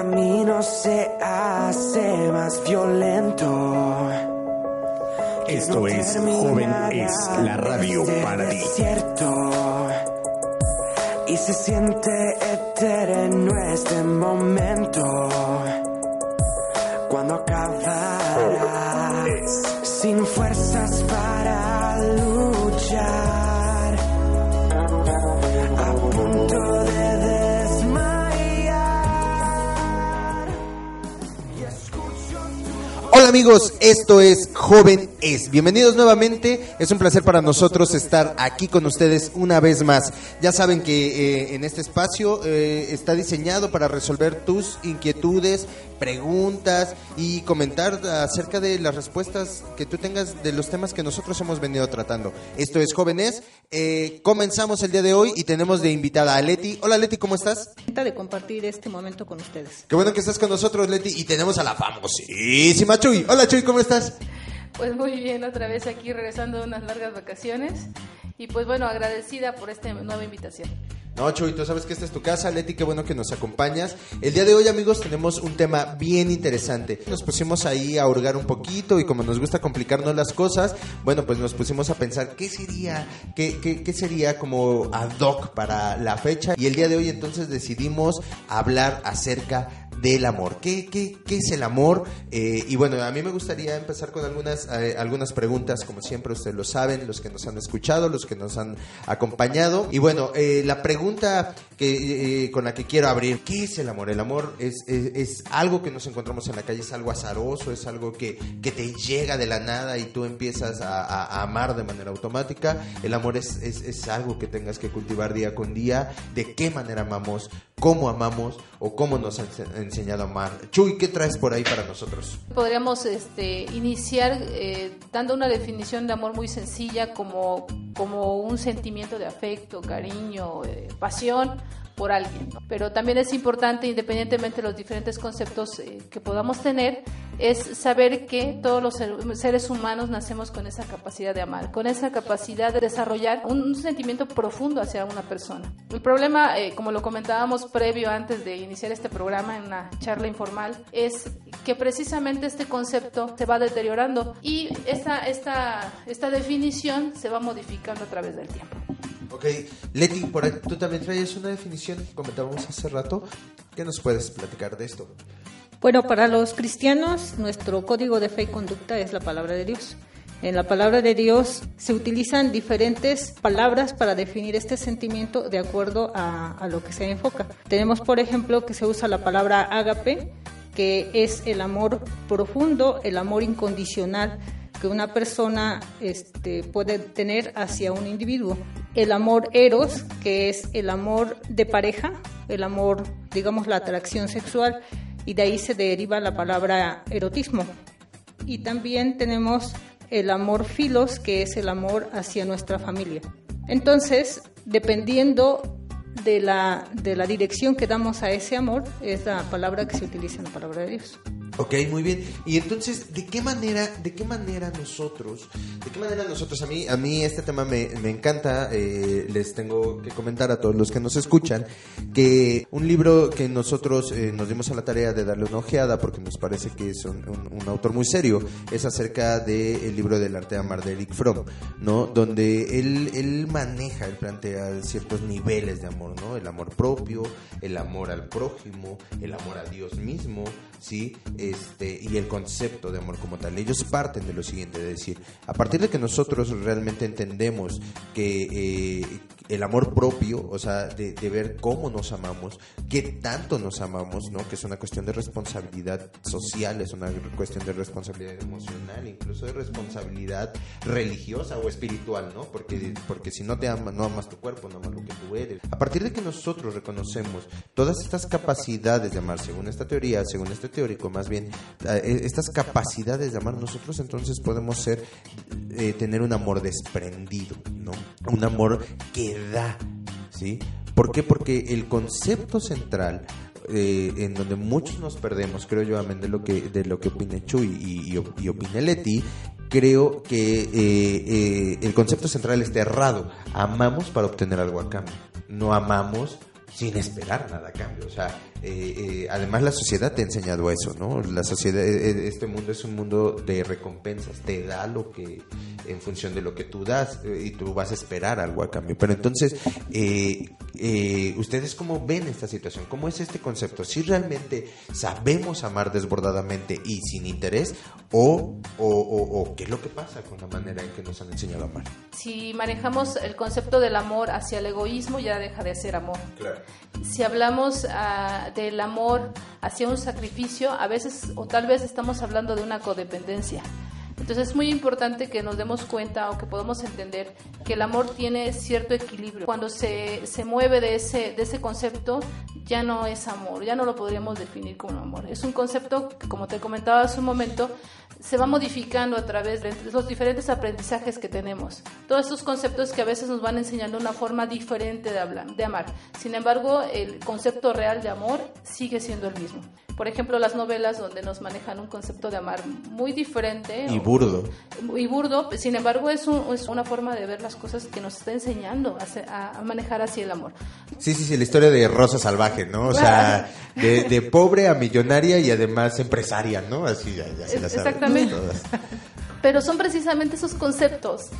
camino se hace más violento. Esto no es Joven es la radio este para ti. Y se siente eterno este momento. Cuando acabará sin fuerzas para amigos, esto es Joven Es. Bienvenidos nuevamente. Es un placer para nosotros estar aquí con ustedes una vez más. Ya saben que eh, en este espacio eh, está diseñado para resolver tus inquietudes, preguntas y comentar acerca de las respuestas que tú tengas de los temas que nosotros hemos venido tratando. Esto es Joven Es. Eh, comenzamos el día de hoy y tenemos de invitada a Leti. Hola Leti, ¿cómo estás? de compartir este momento con ustedes. Qué bueno que estás con nosotros Leti y tenemos a la famosísima Chuy. Hola Chuy, ¿cómo estás? Pues muy bien, otra vez aquí regresando de unas largas vacaciones y pues bueno, agradecida por esta nueva invitación. No, Chuy, tú sabes que esta es tu casa, Leti, qué bueno que nos acompañas. El día de hoy, amigos, tenemos un tema bien interesante. Nos pusimos ahí a hurgar un poquito y como nos gusta complicarnos las cosas, bueno, pues nos pusimos a pensar qué sería, qué, qué, qué sería como ad hoc para la fecha. Y el día de hoy entonces decidimos hablar acerca del amor. ¿Qué, qué, qué es el amor? Eh, y bueno, a mí me gustaría empezar con algunas, eh, algunas preguntas, como siempre ustedes lo saben, los que nos han escuchado, los que nos han acompañado. Y bueno, eh, la pregunta que, con la que quiero abrir, ¿qué es el amor? El amor es, es, algo que nos encontramos en la calle, es algo azaroso, es algo que, que te llega de la nada y tú empiezas a, amar de manera automática. El amor es, es algo que tengas que cultivar día con día, de qué manera amamos, cómo amamos o cómo nos ense- enseñado a amar. Chuy, ¿qué traes por ahí para nosotros? Podríamos este, iniciar eh, dando una definición de amor muy sencilla como, como un sentimiento de afecto, cariño, eh, pasión por alguien. ¿no? Pero también es importante, independientemente de los diferentes conceptos eh, que podamos tener, es saber que todos los ser- seres humanos nacemos con esa capacidad de amar, con esa capacidad de desarrollar un sentimiento profundo hacia una persona. El problema, eh, como lo comentábamos previo antes de iniciar este programa en una charla informal, es que precisamente este concepto se va deteriorando y esta, esta, esta definición se va modificando a través del tiempo. Ok, Leti, por ahí, tú también traes una definición comentábamos hace rato. ¿Qué nos puedes platicar de esto? Bueno, para los cristianos, nuestro código de fe y conducta es la palabra de Dios. En la palabra de Dios se utilizan diferentes palabras para definir este sentimiento de acuerdo a, a lo que se enfoca. Tenemos, por ejemplo, que se usa la palabra ágape, que es el amor profundo, el amor incondicional que una persona este, puede tener hacia un individuo. El amor eros, que es el amor de pareja, el amor, digamos, la atracción sexual, y de ahí se deriva la palabra erotismo. Y también tenemos el amor filos, que es el amor hacia nuestra familia. Entonces, dependiendo de la, de la dirección que damos a ese amor, es la palabra que se utiliza en la palabra de Dios. Ok, muy bien. Y entonces, ¿de qué manera, de qué manera nosotros, de qué manera nosotros, a mí, a mí este tema me, me encanta, eh, les tengo que comentar a todos los que nos escuchan, que un libro que nosotros eh, nos dimos a la tarea de darle una ojeada, porque nos parece que es un, un- autor muy serio, es acerca del libro del arte de amar de Eric Fromm, ¿no? Donde él, él maneja, él plantea ciertos niveles de amor, ¿no? El amor propio, el amor al prójimo, el amor a Dios mismo, ¿sí? Este, y el concepto de amor como tal. Ellos parten de lo siguiente, es decir, a partir de que nosotros realmente entendemos que eh, el amor propio, o sea, de, de ver cómo nos amamos, qué tanto nos amamos, ¿no? Que es una cuestión de responsabilidad social, es una cuestión de responsabilidad emocional, incluso de responsabilidad religiosa o espiritual, ¿no? Porque, porque si no te amas, no amas tu cuerpo, no amas lo que tú eres. A partir de que nosotros reconocemos todas estas capacidades de amar, según esta teoría, según este teórico, más bien, eh, estas capacidades de amar, nosotros entonces podemos ser, eh, tener un amor desprendido, ¿no? Un amor que da, ¿sí? ¿Por qué? Porque el concepto central eh, en donde muchos nos perdemos, creo yo, amén de lo que, de lo que opina Chuy y, y, op- y opina Leti, creo que eh, eh, el concepto central está errado. Amamos para obtener algo a cambio. No amamos sin esperar nada a cambio. O sea, eh, eh, además la sociedad te ha enseñado eso, ¿no? La sociedad, eh, eh, este mundo es un mundo de recompensas, te da lo que, en función de lo que tú das, eh, y tú vas a esperar algo a cambio. Pero entonces, eh, ¿ustedes cómo ven esta situación? ¿Cómo es este concepto? ¿Si realmente sabemos amar desbordadamente y sin interés? ¿O, o, o- o qué es lo que pasa con la manera en que nos han enseñado a amar? Si manejamos el concepto del amor hacia el egoísmo, ya deja de ser amor. Claro. Si hablamos ah, del amor hacia un sacrificio, a veces o tal vez estamos hablando de una codependencia. Entonces es muy importante que nos demos cuenta o que podamos entender que el amor tiene cierto equilibrio. Cuando se, se mueve de ese, de ese concepto, ya no es amor, ya no lo podríamos definir como amor. Es un concepto que, como te comentaba hace un momento, se va modificando a través de los diferentes aprendizajes que tenemos. Todos estos conceptos que a veces nos van enseñando una forma diferente de hablar, de amar. Sin embargo, el concepto real de amor sigue siendo el mismo. Por ejemplo, las novelas donde nos manejan un concepto de amar muy diferente Y burdo. y burdo, sin embargo es, un- es una forma de ver las cosas que nos está enseñando a, a- manejar así el amor. Sí, sí, sí, la historia de Rosa Salvaje, ¿no? O sea, de, de pobre a millonaria y además empresaria, ¿no? Así ya, ya se la saben exactamente. Pero son precisamente esos conceptos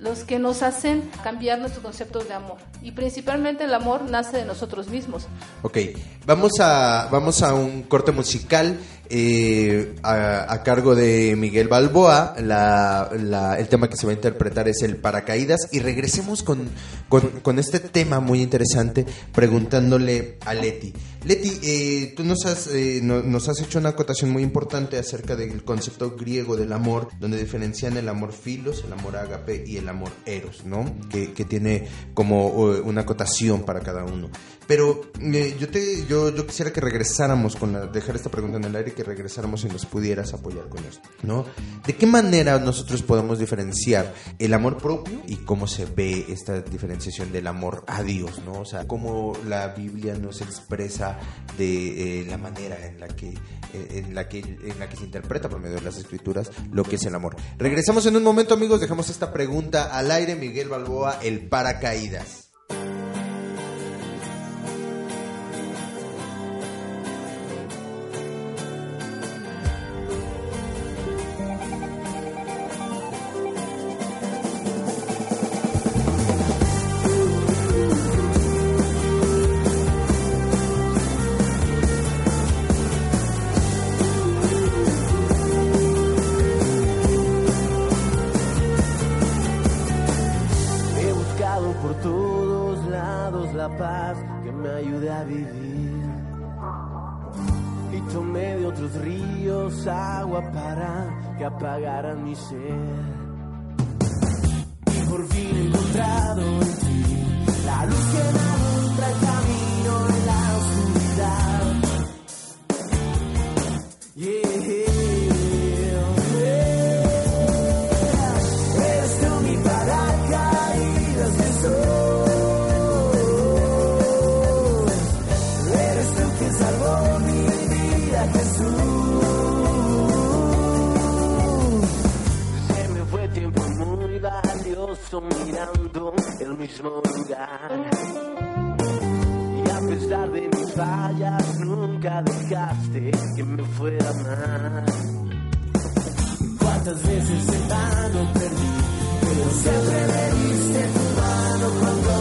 los que nos hacen cambiar nuestros conceptos de amor. Y principalmente el amor nace de nosotros mismos. Ok, vamos a, vamos a un corte musical eh, a, cargo de Miguel Balboa. La, la- el tema que se va a interpretar es el paracaídas. Y regresemos con, con, este tema muy interesante preguntándole a Leti. Leti, eh, tú nos has, eh, no- nos has hecho una acotación muy importante acerca del concepto griego del amor, donde diferencian el amor filos, el amor ágape y el amor eros, ¿no? Que, que tiene como eh, una acotación para cada uno. Pero yo, te, yo, yo quisiera que regresáramos con la, dejar esta pregunta en el aire y que regresáramos y nos pudieras apoyar con esto, ¿no? ¿De qué manera nosotros podemos diferenciar el amor propio y cómo se ve esta diferenciación del amor a Dios, ¿no? O sea, cómo la Biblia nos expresa de eh, la manera en la que eh, en la que en la que se interpreta por medio de las escrituras lo que es el amor. Regresamos en un momento, amigos, dejamos esta pregunta al aire, Miguel Balboa, el paracaídas. Valioso mirando el mismo lugar. Y a pesar de mis fallas, nunca dejaste que me fuera mal. Cuántas veces en vano perdí, pero siempre me diste tu mano cuando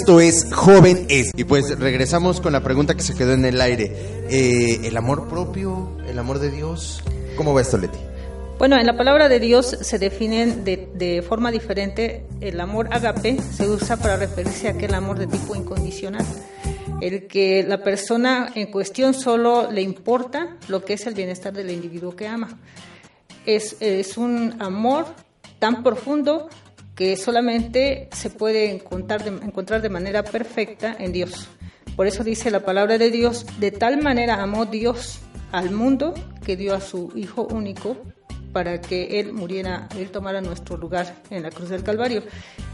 Esto es Joven Es. Y pues regresamos con la pregunta que se quedó en el aire. Eh, ¿El amor propio? ¿El amor de Dios? ¿Cómo va esto, Leti? Bueno, en la palabra de Dios se definen de, de forma diferente. El amor agape se usa para referirse a aquel amor de tipo incondicional. El que la persona en cuestión solo le importa lo que es el bienestar del individuo que ama. Es, es un amor tan profundo que solamente se puede encontrar de, encontrar de manera perfecta en Dios. Por eso dice la palabra de Dios, de tal manera amó Dios al mundo que dio a su Hijo único para que Él muriera, Él tomara nuestro lugar en la cruz del Calvario.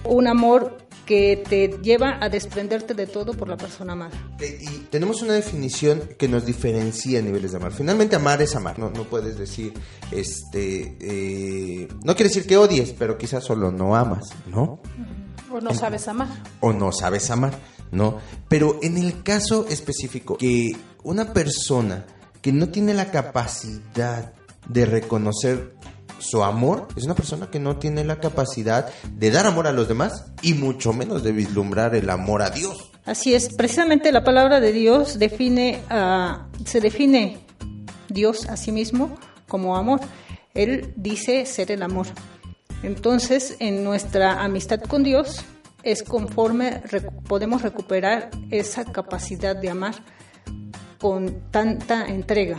Un amor que te lleva a desprenderte de todo por la persona amada. Y tenemos una definición que nos diferencia niveles de amar. Finalmente amar es amar. No, no puedes decir, este, eh, no quiere decir que odies, pero quizás solo no amas, ¿no? O no sabes amar. O no sabes amar, ¿no? Pero en el caso específico, que una persona que no tiene la capacidad de reconocer su amor es una persona que no tiene la capacidad de dar amor a los demás y mucho menos de vislumbrar el amor a Dios. Así es, precisamente la palabra de Dios define, uh, se define Dios a sí mismo como amor. Él dice ser el amor. Entonces, en nuestra amistad con Dios es conforme podemos recuperar esa capacidad de amar con tanta entrega.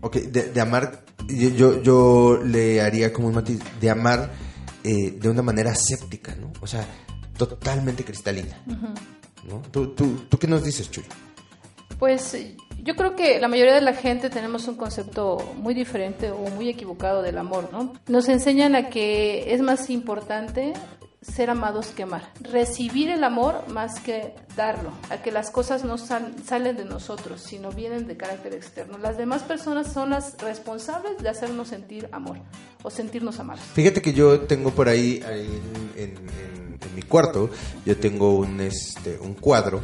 Ok, de, de amar, yo, yo, yo, le haría como un matiz, de amar eh, de una manera séptica, ¿no? O sea, totalmente cristalina. Uh -huh. ¿no? ¿Tú, tú, ¿Tú qué nos dices, Chuy? Pues yo creo que la mayoría de la gente tenemos un concepto muy diferente o muy equivocado del amor, ¿no? Nos enseñan a que es más importante ser amados que amar. Recibir el amor más que darlo. A que las cosas no sal, salen de nosotros, sino vienen de carácter externo. Las demás personas son las responsables de hacernos sentir amor o sentirnos amados. Fíjate que yo tengo por ahí, en, en, mi cuarto, yo tengo un, este, un cuadro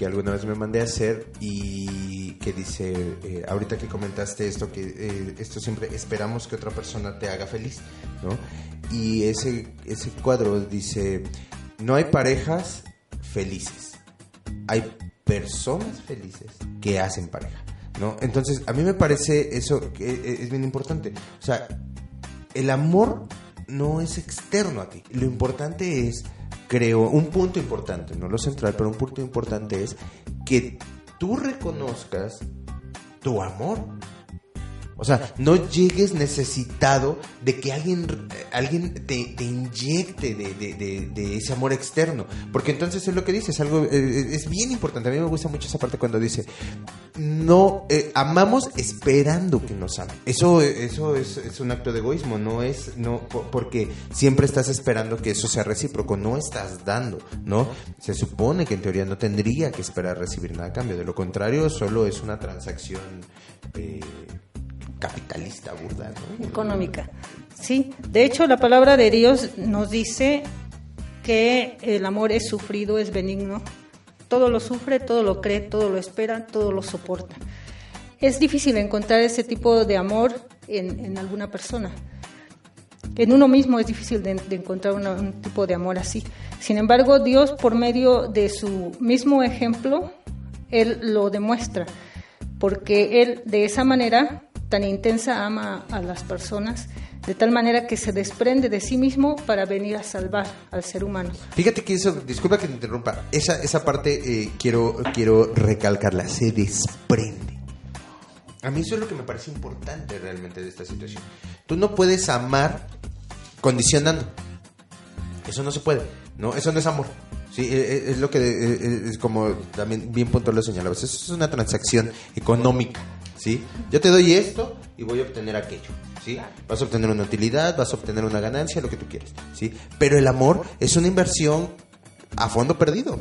que alguna vez me mandé a hacer y que dice, eh, ahorita que comentaste esto, que eh, esto siempre esperamos que otra persona te haga feliz, ¿no? Y ese, ese cuadro dice, no hay parejas felices, hay personas felices que hacen pareja, ¿no? Entonces, a mí me parece eso que es bien importante. O sea, el amor no es externo a ti, lo importante es creo, un punto importante, no lo central, pero un punto importante es que tú reconozcas tu amor. O sea, no llegues necesitado de que alguien, alguien te, te inyecte de, ese amor externo. Porque entonces es lo que dices, algo eh, es bien importante. A mí me gusta mucho esa parte cuando dice, no, eh, amamos esperando que nos amen. Eso, eso es, un acto de egoísmo, no es, no, porque siempre estás esperando que eso sea recíproco, no estás dando, ¿no? Se supone que en teoría no tendría que esperar recibir nada a cambio. De lo contrario, solo es una transacción. Eh, capitalista burda, ¿no? Económica. Sí, de hecho la palabra de Dios nos dice que el amor es sufrido, es benigno. Todo lo sufre, todo lo cree, todo lo espera, todo lo soporta. Es difícil encontrar ese tipo de amor en, en alguna persona. En uno mismo es difícil de, encontrar un tipo de amor así. Sin embargo, Dios, por medio de su mismo ejemplo, Él lo demuestra. Porque Él, de esa manera, tan intensa ama a las personas de tal manera que se desprende de sí mismo para venir a salvar al ser humano. Fíjate que eso, disculpa que te interrumpa, esa, esa parte eh, quiero, quiero recalcarla, se desprende. A mí eso es lo que me parece importante realmente de esta situación. Tú no puedes amar condicionando. Eso no se puede, ¿no? Eso no es amor. Sí, es lo que es como también bien puntual lo señalabas. Eso es una transacción económica. ¿Sí? Yo te doy esto y voy a obtener aquello, ¿sí? Vas a obtener una utilidad, vas a obtener una ganancia, lo que tú quieres, ¿sí? Pero el amor es una inversión a fondo perdido.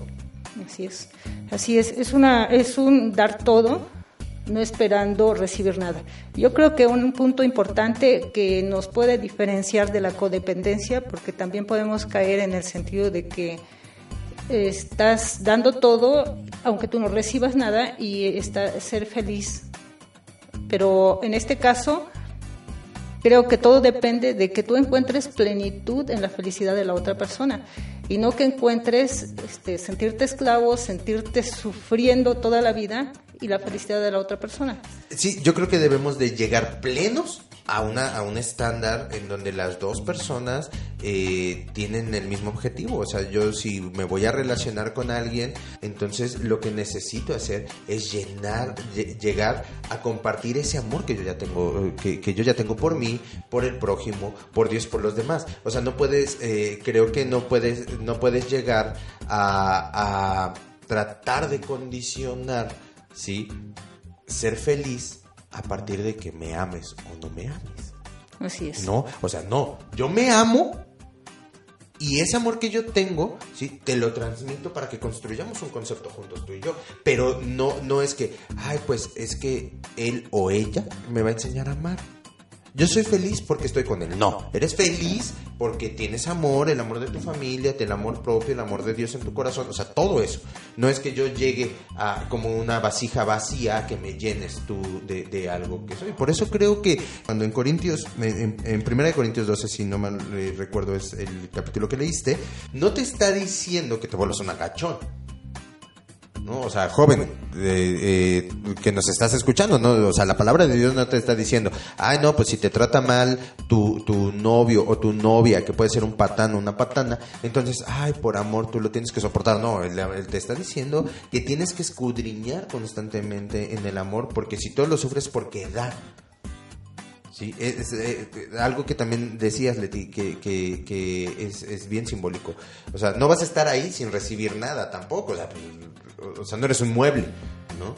Así es, así es, es, una, es un dar todo, no esperando recibir nada. Yo creo que un punto importante que nos puede diferenciar de la codependencia, porque también podemos caer en el sentido de que estás dando todo, aunque tú no recibas nada, y está, ser feliz pero en este caso creo que todo depende de que tú encuentres plenitud en la felicidad de la otra persona. y no que encuentres este, sentirte esclavo, sentirte sufriendo toda la vida y la felicidad de la otra persona. Sí, yo creo que debemos de llegar plenos a una a un estándar en donde las dos personas eh, tienen el mismo objetivo. O sea, yo si me voy a relacionar con alguien, entonces lo que necesito hacer es llenar, lle- llegar a compartir ese amor que yo ya tengo, eh, que, que yo ya tengo por mí, por el prójimo, por Dios, por los demás. O sea, no puedes, eh, creo que no puedes, no puedes llegar a, a tratar de condicionar, sí, ser feliz a partir de que me ames o no me ames. Así es. No, o sea, no, yo me amo y ese amor que yo tengo, sí, te lo transmito para que construyamos un concepto juntos tú y yo, pero no no es que, ay, pues es que él o ella me va a enseñar a amar. Yo soy feliz porque estoy con él. No, eres feliz porque tienes amor, el amor de tu familia, el amor propio, el amor de Dios en tu corazón, o sea, todo eso. No es que yo llegue a como una vasija vacía que me llenes tú de, de algo que soy. Por eso creo que cuando en Corintios, en, en Primera de Corintios 12, si no mal eh, recuerdo es el capítulo que leíste, no te está diciendo que te vuelvas un agachón. ¿No? O sea, joven eh, eh, que nos estás escuchando, ¿no? O sea, la palabra de Dios no te está diciendo, ay, no, pues si te trata mal tu, tu novio o tu novia, que puede ser un patán o una patana, entonces, ay, por amor tú lo tienes que soportar. No, él, te está diciendo que tienes que escudriñar constantemente en el amor, porque si todo lo sufres porque da. Sí, es, es, eh, algo que también decías, Leti, que, es, bien simbólico. O sea, no vas a estar ahí sin recibir nada tampoco. O sea, o sea, no eres un mueble, ¿no?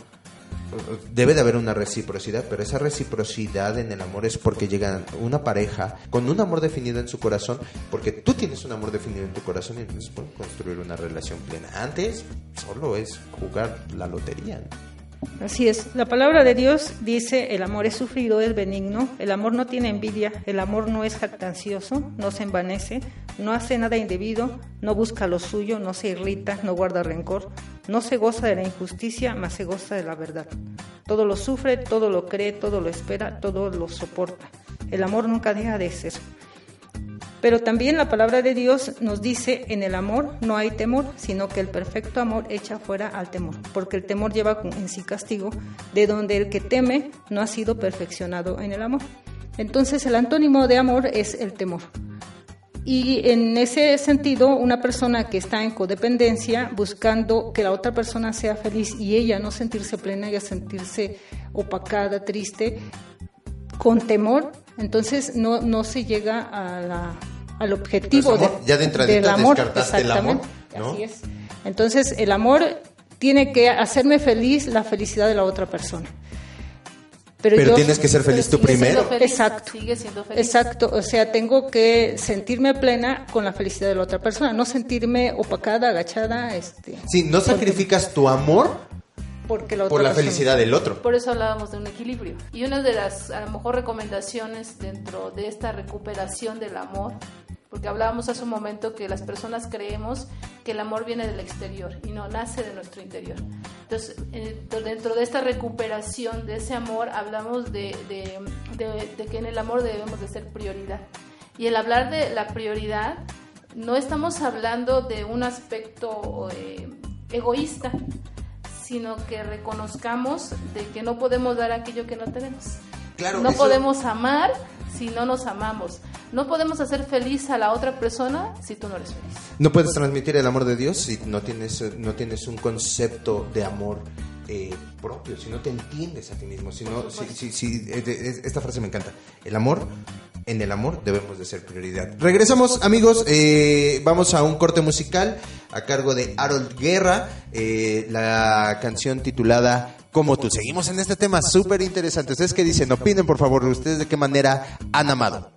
Debe de haber una reciprocidad, pero esa reciprocidad en el amor es porque llega una pareja con un amor definido en su corazón, porque tú tienes un amor definido en tu corazón y entonces pueden construir una relación plena. Antes solo es jugar la lotería. ¿no? Así es. La palabra de Dios dice, el amor es sufrido, es benigno, el amor no tiene envidia, el amor no es jactancioso, no se envanece, no hace nada indebido, no busca lo suyo, no se irrita, no guarda rencor, no se goza de la injusticia, mas se goza de la verdad. Todo lo sufre, todo lo cree, todo lo espera, todo lo soporta. El amor nunca deja de ser. Pero también la palabra de Dios nos dice, en el amor no hay temor, sino que el perfecto amor echa fuera al temor, porque el temor lleva en sí castigo, de donde el que teme no ha sido perfeccionado en el amor. Entonces el antónimo de amor es el temor. Y en ese sentido, una persona que está en codependencia, buscando que la otra persona sea feliz y ella no sentirse plena, ella sentirse opacada, triste, con temor, entonces no, no se llega a la, al objetivo amor, de- ya de del amor. descartaste el amor, Exactamente, ¿no? así es. Entonces el amor tiene que hacerme feliz la felicidad de la otra persona. Pero yo- tienes que ser feliz tú primero. feliz, Exacto. Sigue siendo feliz. Exacto, o sea, tengo que sentirme plena con la felicidad de la otra persona, no sentirme opacada, agachada, este, Sí, no sacrificas tu amor porque la otra por la persona- felicidad del otro. Por eso hablábamos de un equilibrio. Y una de las, a lo mejor, recomendaciones dentro de esta recuperación del amor, porque hablábamos hace un momento que las personas creemos que el amor viene del exterior y no nace de nuestro interior. Entonces, dentro de esta recuperación de ese amor, hablamos de, de- de- de que en el amor debemos de ser prioridad. Y el hablar de la prioridad, no estamos hablando de un aspecto eh, egoísta, sino que reconozcamos de que no podemos dar aquello que no tenemos. Claro, no eso- podemos amar si no nos amamos. No podemos hacer feliz a la otra persona si tú no eres feliz. No puedes transmitir el amor de Dios si no tienes, no tienes un concepto de amor eh, propio, si no te entiendes a ti mismo. Si no, si, esta frase me encanta. El amor, en el amor debemos de ser prioridad. Regresamos, amigos. eh, vamos a un corte musical a cargo de Harold Guerra. eh, la canción titulada Como tú. Seguimos en este tema súper interesante. ¿Ustedes qué dicen? Opinen, por favor, ustedes de qué manera han amado.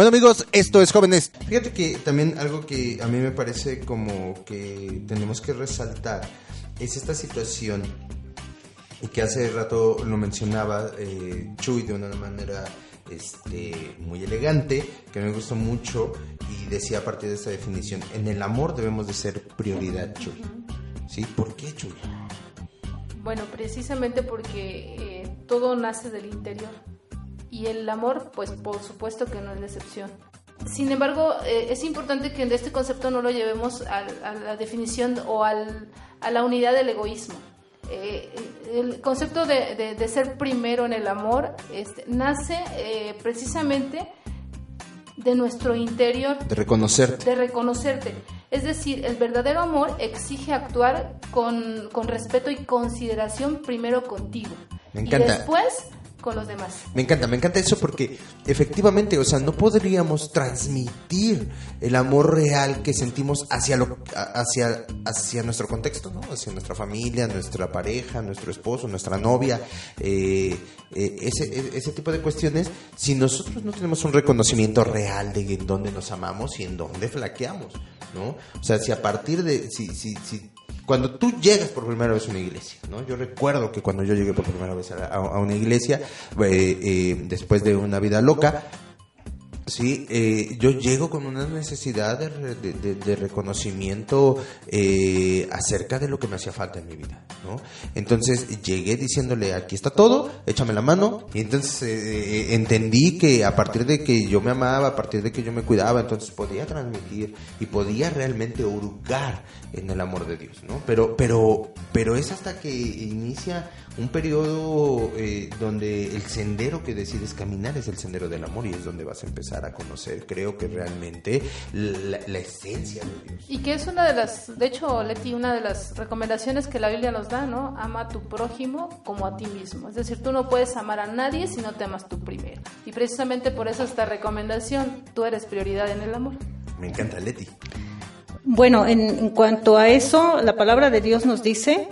Bueno amigos, esto es Jóvenes. Fíjate que también algo que a mí me parece como que tenemos que resaltar es esta situación y que hace rato lo mencionaba eh, Chuy de una manera este, muy elegante, que me gustó mucho y decía a partir de esta definición, en el amor debemos de ser prioridad, Chuy. ¿Sí? ¿Por qué, Chuy? Bueno, precisamente porque eh, todo nace del interior y el amor, pues por supuesto que no es la excepción. Sin embargo, eh, es importante que en este concepto no lo llevemos a, la definición o al, a la unidad del egoísmo. Eh, el concepto de, de, ser primero en el amor este, nace eh, precisamente de nuestro interior. De reconocerte. De reconocerte. Es decir, el verdadero amor exige actuar con, con respeto y consideración primero contigo. Me encanta. Y después con los demás. Me encanta, me encanta eso porque efectivamente, o sea, no podríamos transmitir el amor real que sentimos hacia lo hacia hacia nuestro contexto, ¿no? Hacia nuestra familia, nuestra pareja, nuestro esposo, nuestra novia, eh, eh, ese, e, ese tipo de cuestiones, si nosotros no tenemos un reconocimiento real de en dónde nos amamos y en dónde flaqueamos, ¿no? O sea, si a partir de si si si cuando tú llegas por primera vez a una iglesia, ¿no? Yo recuerdo que cuando yo llegué por primera vez a, una iglesia, eh, eh, después de una vida loca, Sí, eh, yo llego con una necesidad de, reconocimiento eh, acerca de lo que me hacía falta en mi vida, ¿no? Entonces llegué diciéndole, aquí está todo, échame la mano, y entonces eh, entendí que a partir de que yo me amaba, a partir de que yo me cuidaba, entonces podía transmitir y podía realmente hurgar en el amor de Dios, ¿no? Pero, pero, pero es hasta que inicia un periodo donde el sendero que decides caminar es el sendero del amor y es donde vas a empezar a conocer, creo que realmente la, esencia de Dios. Y que es una de las, de hecho, Leti, una de las recomendaciones que la Biblia nos da, ¿no? Ama a tu prójimo como a ti mismo. Es decir, tú no puedes amar a nadie si no te amas tú primero. Y precisamente por eso esta recomendación, tú eres prioridad en el amor. Me encanta, Leti. Bueno, en, cuanto a eso, la palabra de Dios nos dice,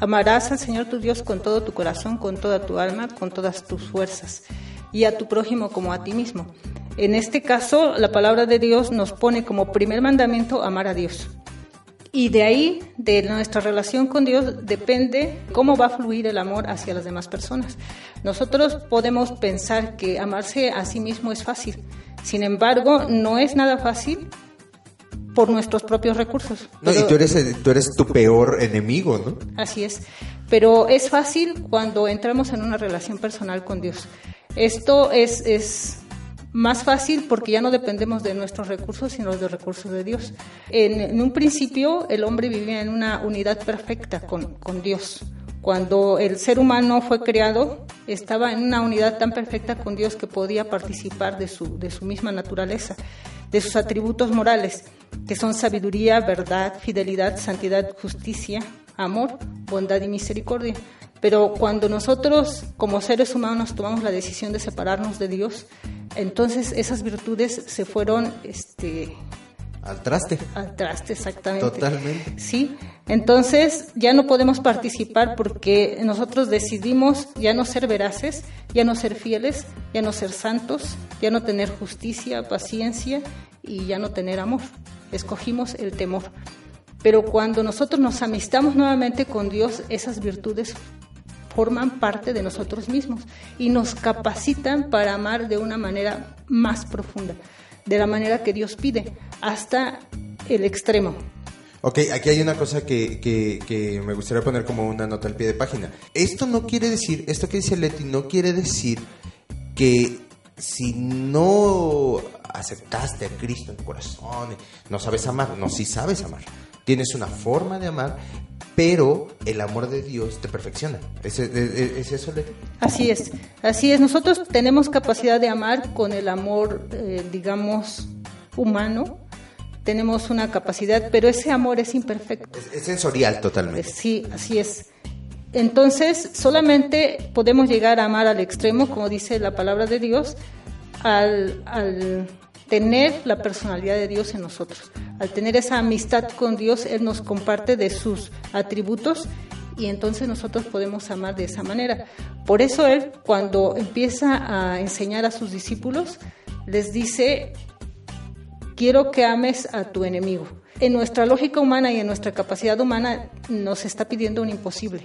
amarás al Señor tu Dios con todo tu corazón, con toda tu alma, con todas tus fuerzas, y a tu prójimo como a ti mismo. En este caso, la palabra de Dios nos pone como primer mandamiento amar a Dios. Y de ahí, de nuestra relación con Dios, depende cómo va a fluir el amor hacia las demás personas. Nosotros podemos pensar que amarse a sí mismo es fácil. Sin embargo, no es nada fácil por nuestros propios recursos. No, y tú eres, tú eres tu peor enemigo, ¿no? Así es. Pero es fácil cuando entramos en una relación personal con Dios. Esto es, es más fácil porque ya no dependemos de nuestros recursos, sino de los recursos de Dios. En, un principio el hombre vivía en una unidad perfecta con, con Dios. Cuando el ser humano fue creado, estaba en una unidad tan perfecta con Dios que podía participar de su, de su misma naturaleza, de sus atributos morales, que son sabiduría, verdad, fidelidad, santidad, justicia, amor, bondad y misericordia. Pero cuando nosotros como seres humanos tomamos la decisión de separarnos de Dios, entonces esas virtudes se fueron este al traste. Al traste, exactamente. Totalmente. Sí, entonces ya no podemos participar porque nosotros decidimos ya no ser veraces, ya no ser fieles, ya no ser santos, ya no tener justicia, paciencia y ya no tener amor. Escogimos el temor. Pero cuando nosotros nos amistamos nuevamente con Dios, esas virtudes forman parte de nosotros mismos y nos capacitan para amar de una manera más profunda, de la manera que Dios pide, hasta el extremo. Ok, aquí hay una cosa que, que, me gustaría poner como una nota al pie de página. Esto no quiere decir, esto que dice Leti, no quiere decir que si no aceptaste a Cristo en tu corazón, no sabes amar, no, sí sabes amar. Tienes una forma de amar, pero el amor de Dios te perfecciona. ¿Es, eso? Así es, así es. Nosotros tenemos capacidad de amar con el amor, eh, digamos, humano. Tenemos una capacidad, pero ese amor es imperfecto. Es, sensorial totalmente. Sí, así es. Entonces, solamente podemos llegar a amar al extremo, como dice la palabra de Dios, al, al tener la personalidad de Dios en nosotros. Al tener esa amistad con Dios, Él nos comparte de sus atributos y entonces nosotros podemos amar de esa manera. Por eso Él, cuando empieza a enseñar a sus discípulos, les dice, quiero que ames a tu enemigo. En nuestra lógica humana y en nuestra capacidad humana nos está pidiendo un imposible.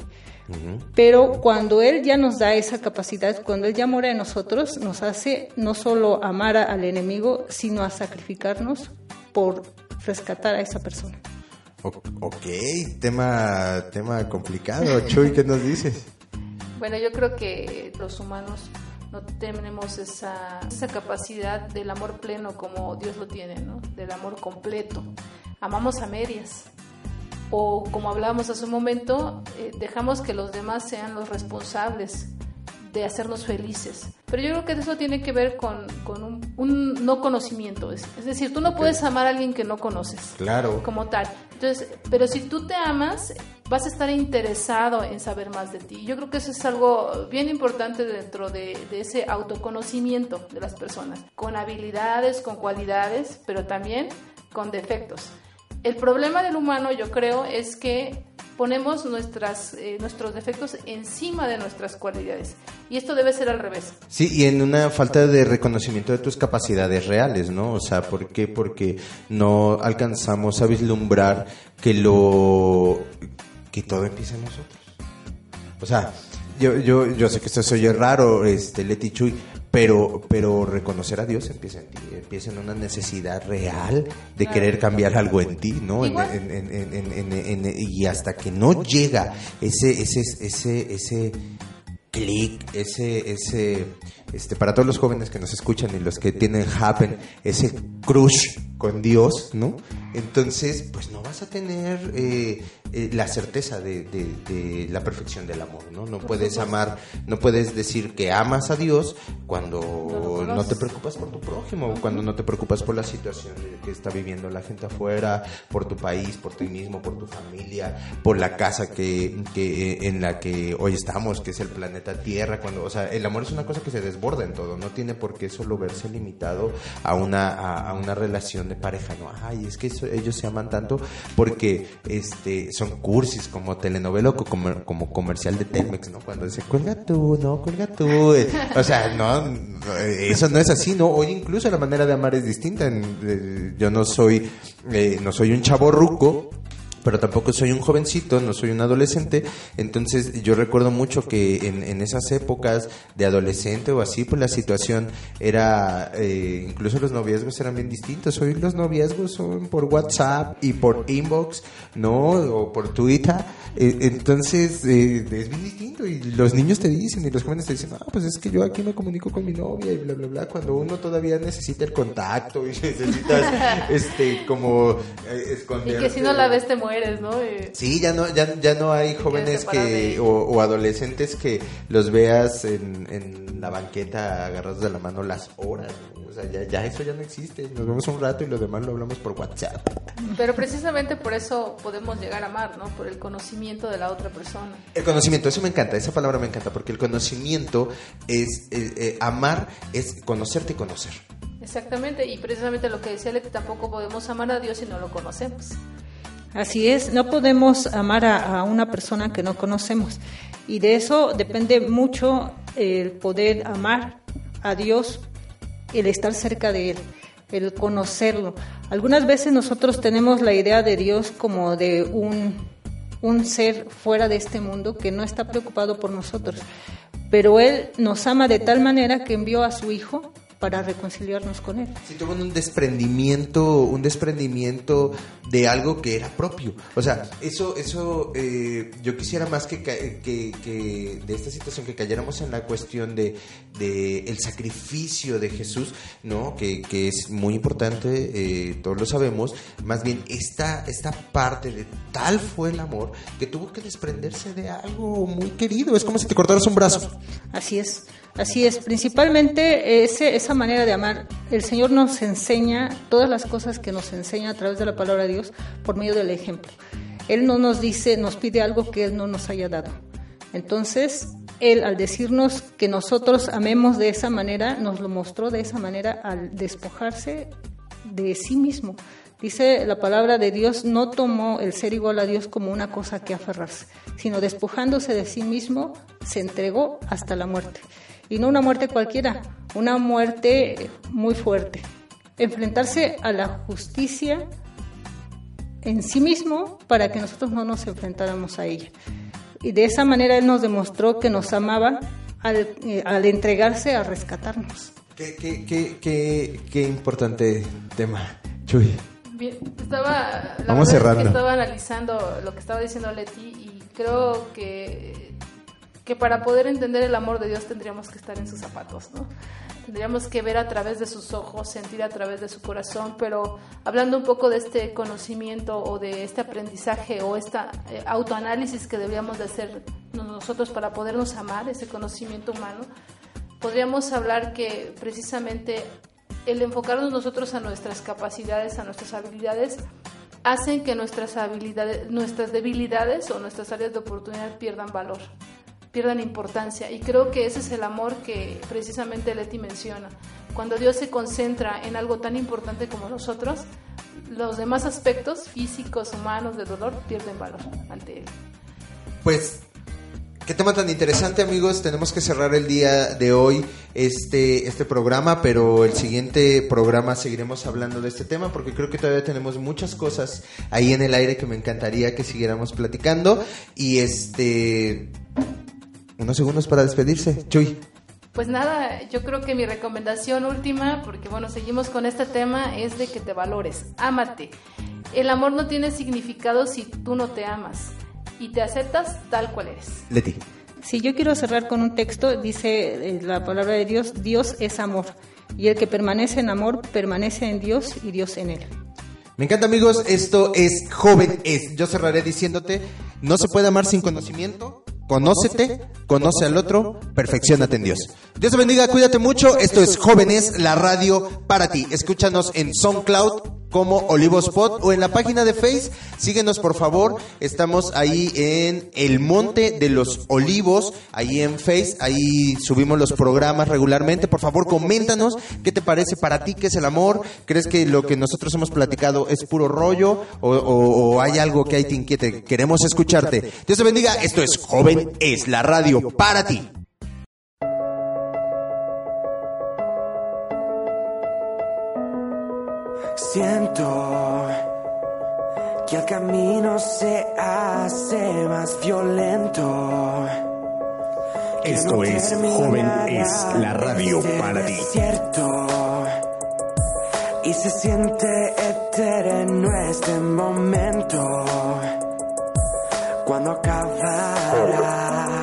Pero cuando Él ya nos da esa capacidad, cuando Él ya mora en nosotros, nos hace no solo amar al enemigo, sino a sacrificarnos por rescatar a esa persona. ok, tema, tema complicado. Chuy, ¿qué nos dices? Bueno, yo creo que los humanos no tenemos esa, esa capacidad del amor pleno como Dios lo tiene, ¿no? Del amor completo. Amamos a medias. O como hablábamos hace un momento, eh, dejamos que los demás sean los responsables de hacernos felices. Pero yo creo que eso tiene que ver con, con un, no conocimiento. Es, es, decir, tú no puedes amar a alguien que no conoces. Claro. Como tal. Entonces, pero si tú te amas, vas a estar interesado en saber más de ti. Yo creo que eso es algo bien importante dentro de, ese autoconocimiento de las personas, con habilidades, con cualidades, pero también con defectos. El problema del humano, yo creo, es que ponemos nuestras, eh, nuestros defectos encima de nuestras cualidades. Y esto debe ser al revés. Sí, y en una falta de reconocimiento de tus capacidades reales, ¿no? O sea, ¿por qué? Porque no alcanzamos a vislumbrar que lo que todo empieza en nosotros. O sea, yo, yo, yo sé que esto se oye raro, este, Leti Chuy, pero, pero reconocer a Dios empieza en ti, empieza en una necesidad real de querer cambiar algo en ti, ¿no? y hasta que no llega ese, ese, ese, ese clic, ese, ese, este, para todos los jóvenes que nos escuchan y los que tienen happen, ese crush con Dios, ¿no? Entonces, pues no vas a tener eh, eh, la certeza de, la perfección del amor, ¿no? No puedes amar, no puedes decir que amas a Dios cuando no, te preocupas por tu prójimo, cuando no te preocupas por la situación que está viviendo la gente afuera, por tu país, por ti mismo, por tu familia, por la casa que, que en la que hoy estamos, que es el planeta Tierra, cuando, o sea, el amor es una cosa que se desborda en todo, no tiene por qué solo verse limitado a una, a, una relación de pareja, no, ay, es que ellos se aman tanto porque este son cursis como telenovela como, comercial de Telmex, ¿no? Cuando dice, cuelga tú, no, cuelga tú. O sea, no, eso no es así, ¿no? Hoy incluso la manera de amar es distinta. Eh, yo no soy, eh, no soy un chavo ruco pero tampoco soy un jovencito, no soy un adolescente, entonces yo recuerdo mucho que en, en esas épocas de adolescente o así, pues la situación era, eh, incluso los noviazgos eran bien distintos, hoy los noviazgos son por WhatsApp y por inbox, ¿no? O por Twitter, eh, entonces eh, es bien distinto y los niños te dicen y los jóvenes te dicen, ah, pues es que yo aquí me comunico con mi novia y bla, bla, bla, cuando uno todavía necesita el contacto y necesitas, este, como esconder. Y que si no la ves te mueres ¿no? Sí, ya no, ya, ya no hay jóvenes que, o, adolescentes que los veas en, en, la banqueta agarrados de la mano las horas. O sea, ya, ya, eso ya no existe. Nos vemos un rato y lo demás lo hablamos por WhatsApp. Pero precisamente por eso podemos llegar a amar, ¿no? Por el conocimiento de la otra persona. El conocimiento, eso me encanta, esa palabra me encanta, porque el conocimiento es, eh, eh, amar es conocerte y conocer. Exactamente, y precisamente lo que decía Leti, tampoco podemos amar a Dios si no lo conocemos. Así es, no podemos amar a, una persona que no conocemos. Y de eso depende mucho el poder amar a Dios, el estar cerca de Él, el conocerlo. Algunas veces nosotros tenemos la idea de Dios como de un, un ser fuera de este mundo que no está preocupado por nosotros. Pero Él nos ama de tal manera que envió a su Hijo para reconciliarnos con él. Sí, tuvo un desprendimiento, un desprendimiento de algo que era propio. O sea, eso, eso, eh, yo quisiera más que, que, de esta situación que cayéramos en la cuestión de, de el sacrificio de Jesús, ¿no? Que, que es muy importante, eh, todos lo sabemos. Más bien, esta, esta parte de tal fue el amor que tuvo que desprenderse de algo muy querido. Es como si te cortaras un brazo. Así es. Así es, principalmente ese, esa manera de amar. El Señor nos enseña todas las cosas que nos enseña a través de la palabra de Dios por medio del ejemplo. Él no nos dice, nos pide algo que Él no nos haya dado. Entonces, Él al decirnos que nosotros amemos de esa manera, nos lo mostró de esa manera al despojarse de sí mismo. Dice la palabra de Dios, no tomó el ser igual a Dios como una cosa que aferrarse, sino despojándose de sí mismo, se entregó hasta la muerte. Y no una muerte cualquiera, una muerte muy fuerte. Enfrentarse a la justicia en sí mismo para que nosotros no nos enfrentáramos a ella. Y de esa manera Él nos demostró que nos amaba al, eh, al entregarse a rescatarnos. Qué, qué, qué, qué, qué importante tema, Chuy. Bien, estaba, la Vamos verdad es que cerrando. estaba analizando lo que estaba diciendo Leti y creo que, que para poder entender el amor de Dios tendríamos que estar en sus zapatos, ¿no? Tendríamos que ver a través de sus ojos, sentir a través de su corazón, pero hablando un poco de este conocimiento o de este aprendizaje o este autoanálisis que deberíamos de hacer nosotros para podernos amar, ese conocimiento humano, podríamos hablar que precisamente el enfocarnos nosotros a nuestras capacidades, a nuestras habilidades, hacen que nuestras habilidades, nuestras debilidades o nuestras áreas de oportunidad pierdan valor, pierdan importancia. Y creo que ese es el amor que precisamente Leti menciona. Cuando Dios se concentra en algo tan importante como nosotros, los demás aspectos físicos, humanos, de dolor, pierden valor ante Él. Pues, qué tema tan interesante, amigos. Tenemos que cerrar el día de hoy este, este programa, pero el siguiente programa seguiremos hablando de este tema porque creo que todavía tenemos muchas cosas ahí en el aire que me encantaría que siguiéramos platicando. Y este. Unos segundos para despedirse. Chuy. Pues nada, yo creo que mi recomendación última, porque bueno, seguimos con este tema, es de que te valores, ámate. El amor no tiene significado si tú no te amas y te aceptas tal cual eres. Leti. Si yo quiero cerrar con un texto, dice eh, la palabra de Dios, Dios es amor, y el que permanece en amor permanece en Dios y Dios en él. Me encanta amigos, esto es Joven es. Yo cerraré diciéndote, no se puede amar sin conocimiento. Conócete, conoce al otro, perfeccionate en Dios. Dios te bendiga, cuídate mucho. Esto es Jóvenes, la radio para ti. Escúchanos en SoundCloud como Olivospot o en la página de Face. Síguenos por favor. Estamos ahí en El Monte de los Olivos, ahí en Face. Ahí subimos los programas regularmente. Por favor, coméntanos qué te parece para ti, qué es el amor. ¿Crees que lo que nosotros hemos platicado es puro rollo o, o- hay algo que ahí te inquiete? Queremos escucharte. Dios te bendiga. Esto es Joven es la radio para ti. Siento que el camino se hace más violento. Esto no es Joven es la radio este para ti. Y se siente eterno este momento. Cuando acabará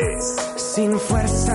sin fuerzas